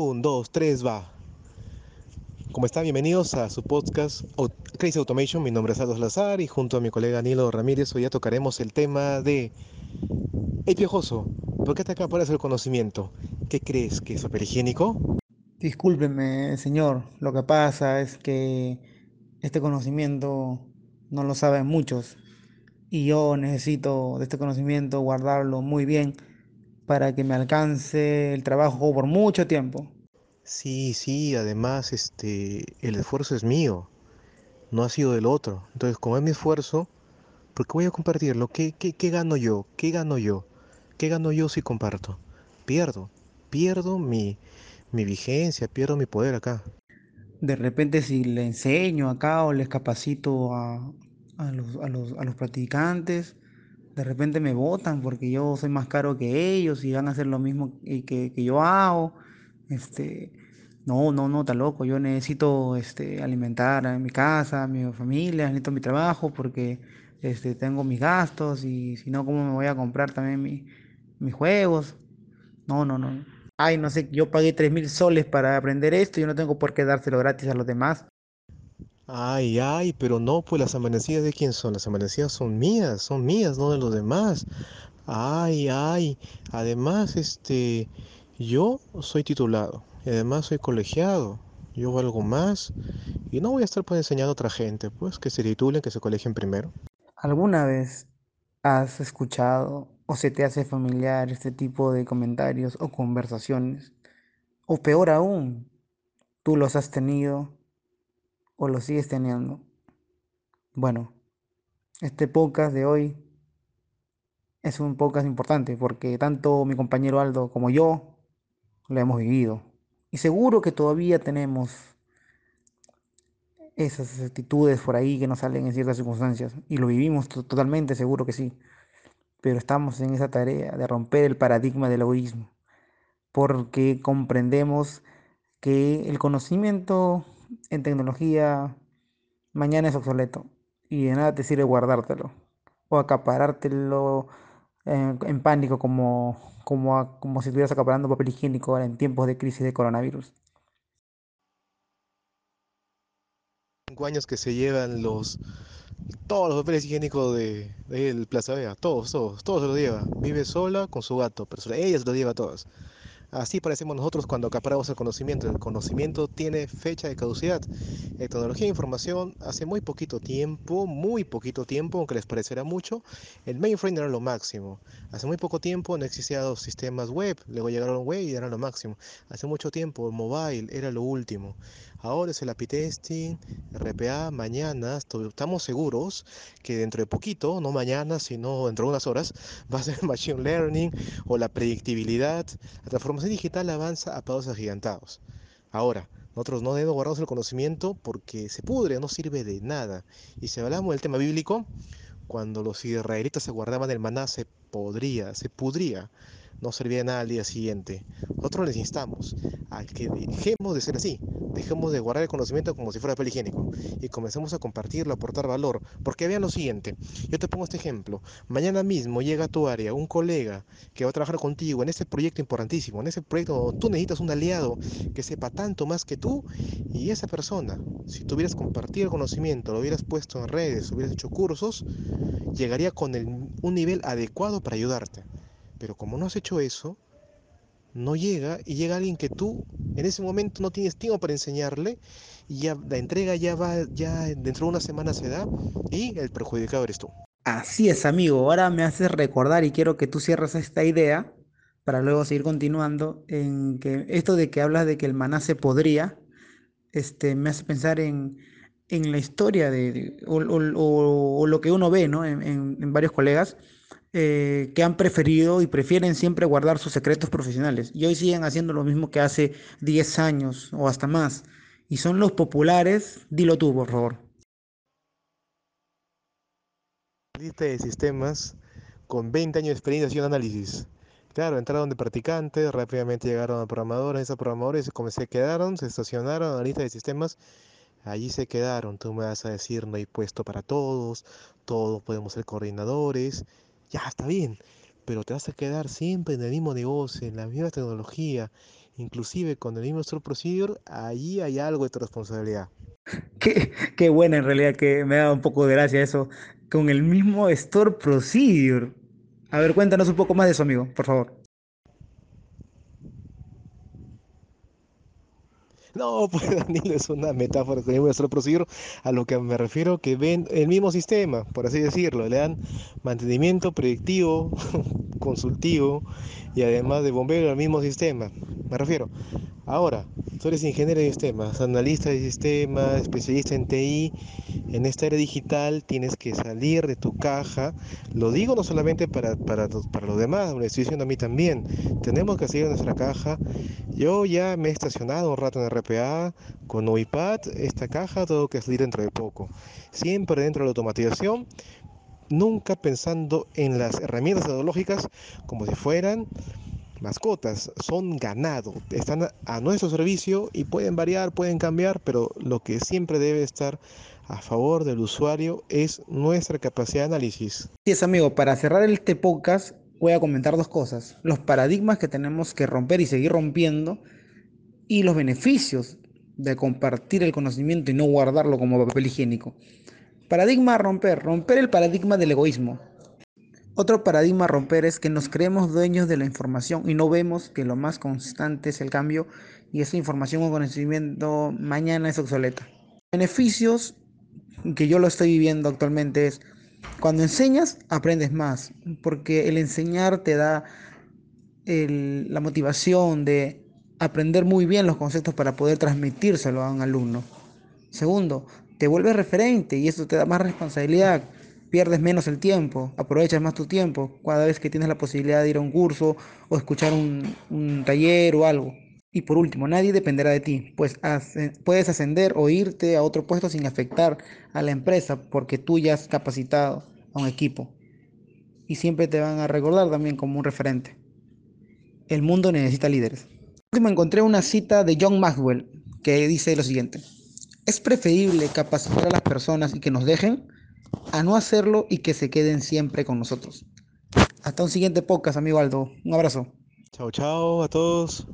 Un, dos, tres, va. ¿Cómo están? Bienvenidos a su podcast Crazy Automation. Mi nombre es Aldo Lazar y junto a mi colega Nilo Ramírez hoy ya tocaremos el tema de El piojoso. ¿Por qué te acaparas el conocimiento? ¿Qué crees? ¿Que es papel higiénico? Discúlpeme, señor. Lo que pasa es que este conocimiento no lo saben muchos y yo necesito de este conocimiento guardarlo muy bien para que me alcance el trabajo por mucho tiempo. Sí, sí, además este el esfuerzo es mío, no ha sido del otro. Entonces, como es mi esfuerzo, ¿por qué voy a compartirlo? ¿Qué, qué, qué gano yo? ¿Qué gano yo? ¿Qué gano yo si comparto? Pierdo, pierdo mi, mi vigencia, pierdo mi poder acá. De repente si le enseño acá o les capacito a, a los, a los, a los practicantes, de repente me votan porque yo soy más caro que ellos y van a hacer lo mismo que, que yo hago. Este, no, no, no, está loco. Yo necesito este, alimentar a mi casa, a mi familia, necesito mi trabajo porque este, tengo mis gastos y si no, ¿cómo me voy a comprar también mi, mis juegos? No, no, no. Ay, no sé, yo pagué tres mil soles para aprender esto yo no tengo por qué dárselo gratis a los demás. Ay, ay, pero no, pues las amanecidas de quién son? Las amanecidas son mías, son mías, no de los demás. Ay, ay, además, este, yo soy titulado y además soy colegiado. Yo valgo más y no voy a estar pues enseñando a otra gente, pues que se titulen, que se colegien primero. ¿Alguna vez has escuchado o se te hace familiar este tipo de comentarios o conversaciones? O peor aún, tú los has tenido o lo sigues teniendo. Bueno, este podcast de hoy es un podcast importante porque tanto mi compañero Aldo como yo lo hemos vivido. Y seguro que todavía tenemos esas actitudes por ahí que nos salen en ciertas circunstancias. Y lo vivimos totalmente, seguro que sí. Pero estamos en esa tarea de romper el paradigma del egoísmo. Porque comprendemos que el conocimiento en tecnología mañana es obsoleto y de nada te sirve guardártelo o acaparártelo en, pánico como, como, como si estuvieras acaparando papel higiénico en tiempos de crisis de coronavirus. Cinco años que se llevan los todos los papeles higiénicos de, de Plaza Vea, todos, todos, todos se los lleva. Vive sola con su gato, pero ella se los lleva todas. Así parecemos nosotros cuando acaparamos el conocimiento. El conocimiento tiene fecha de caducidad. En tecnología e información, hace muy poquito tiempo, muy poquito tiempo, aunque les parecerá mucho, el mainframe era lo máximo. Hace muy poco tiempo no existían los sistemas web, luego llegaron web y era lo máximo. Hace mucho tiempo el mobile era lo último. Ahora es el API testing, RPA, mañana estamos seguros que dentro de poquito, no mañana, sino dentro de unas horas, va a ser machine learning o la predictibilidad, la transformación digital avanza a pasos agigantados. Ahora, nosotros no debemos guardarnos el conocimiento porque se pudre, no sirve de nada. Y si hablamos del tema bíblico, cuando los israelitas se guardaban el maná, se podría, se pudría no servía de nada al día siguiente. Nosotros les instamos a que dejemos de ser así, dejemos de guardar el conocimiento como si fuera papel y comencemos a compartirlo, a aportar valor. Porque vean lo siguiente, yo te pongo este ejemplo, mañana mismo llega a tu área un colega que va a trabajar contigo en este proyecto importantísimo, en ese proyecto donde tú necesitas un aliado que sepa tanto más que tú y esa persona, si tú hubieras compartido el conocimiento, lo hubieras puesto en redes, hubieras hecho cursos, llegaría con un nivel adecuado para ayudarte. Pero como no has hecho eso, no llega y llega alguien que tú en ese momento no tienes tiempo para enseñarle y ya la entrega ya va, ya dentro de una semana se da y el perjudicado eres tú. Así es, amigo. Ahora me haces recordar y quiero que tú cierres esta idea para luego seguir continuando en que esto de que hablas de que el maná se podría, este, me hace pensar en, en la historia de, o, o, o, lo que uno ve ¿no? en, en, en varios colegas eh, que han preferido y prefieren siempre guardar sus secretos profesionales y hoy siguen haciendo lo mismo que hace 10 años o hasta más. Y son los populares, dilo tú, por favor. Lista de sistemas con 20 años de experiencia en análisis. Claro, entraron de practicantes, rápidamente llegaron a programadores, esos programadores se quedaron, se estacionaron en la lista de sistemas, allí se quedaron. Tú me vas a decir, no hay puesto para todos, todos podemos ser coordinadores, ya está bien, pero te vas a quedar siempre en el mismo negocio, en la misma tecnología, inclusive con el mismo Store Procedure, allí hay algo de tu responsabilidad. Qué, qué buena en realidad que me da un poco de gracia eso, con el mismo Store Procedure. A ver, cuéntanos un poco más de eso, amigo, por favor. No, pues Danilo es una metáfora que voy a solo procedure a lo que me refiero que ven el mismo sistema, por así decirlo, le dan mantenimiento predictivo, consultivo y además de bombero al mismo sistema. Me refiero. Ahora, tú eres ingeniero de sistemas, analista de sistemas, especialista en TI. En esta era digital tienes que salir de tu caja. Lo digo no solamente para, para, para los demás, lo estoy diciendo a mí también. Tenemos que salir de nuestra caja. Yo ya me he estacionado un rato en RPA con iPad. Esta caja tengo que salir dentro de poco. Siempre dentro de la automatización, nunca pensando en las herramientas tecnológicas como si fueran mascotas, son ganado, están a nuestro servicio y pueden variar, pueden cambiar, pero lo que siempre debe estar a favor del usuario es nuestra capacidad de análisis. Sí, es amigo, para cerrar este podcast voy a comentar dos cosas, los paradigmas que tenemos que romper y seguir rompiendo y los beneficios de compartir el conocimiento y no guardarlo como papel higiénico. Paradigma a romper, romper el paradigma del egoísmo. Otro paradigma a romper es que nos creemos dueños de la información y no vemos que lo más constante es el cambio y esa información o conocimiento mañana es obsoleta. Beneficios que yo lo estoy viviendo actualmente es cuando enseñas aprendes más porque el enseñar te da la motivación de aprender muy bien los conceptos para poder transmitírselo a un alumno. Segundo, te vuelves referente y eso te da más responsabilidad pierdes menos el tiempo, aprovechas más tu tiempo cada vez que tienes la posibilidad de ir a un curso o escuchar un, un taller o algo. Y por último, nadie dependerá de ti, pues puedes ascender o irte a otro puesto sin afectar a la empresa porque tú ya has capacitado a un equipo. Y siempre te van a recordar también como un referente. El mundo necesita líderes. Último encontré una cita de John Maxwell que dice lo siguiente. Es preferible capacitar a las personas y que nos dejen a no hacerlo y que se queden siempre con nosotros. Hasta un siguiente podcast, amigo Aldo. Un abrazo. Chao, chao a todos.